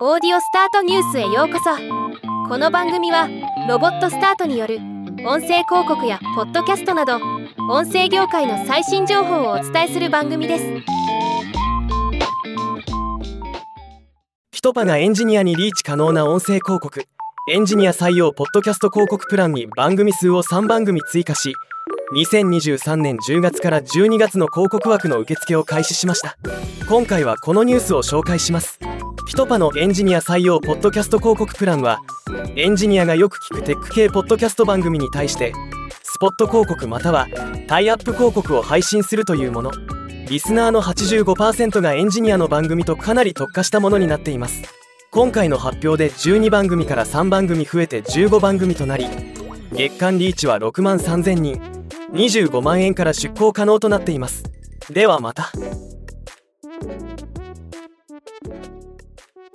オーディオスタートニュースへようこそ。この番組はロボットスタートによる音声広告やポッドキャストなど音声業界の最新情報をお伝えする番組です。ピトパがエンジニアにリーチ可能な音声広告。エンジニア採用ポッドキャスト広告プランに番組数を3番組追加し2023年10月から12月の広告枠の受付を開始しました。今回はこのニュースを紹介します。ピトパのエンジニア採用ポッドキャスト広告プランはエンジニアがよく聞くテック系ポッドキャスト番組に対してスポット広告またはタイアップ広告を配信するというもの。リスナーの85%がエンジニアの番組とかなり特化したものになっています。今回の発表で12番組から3番組増えて15番組となり月間リーチは6万3000人。25万円から出向可能となっています。ではまた。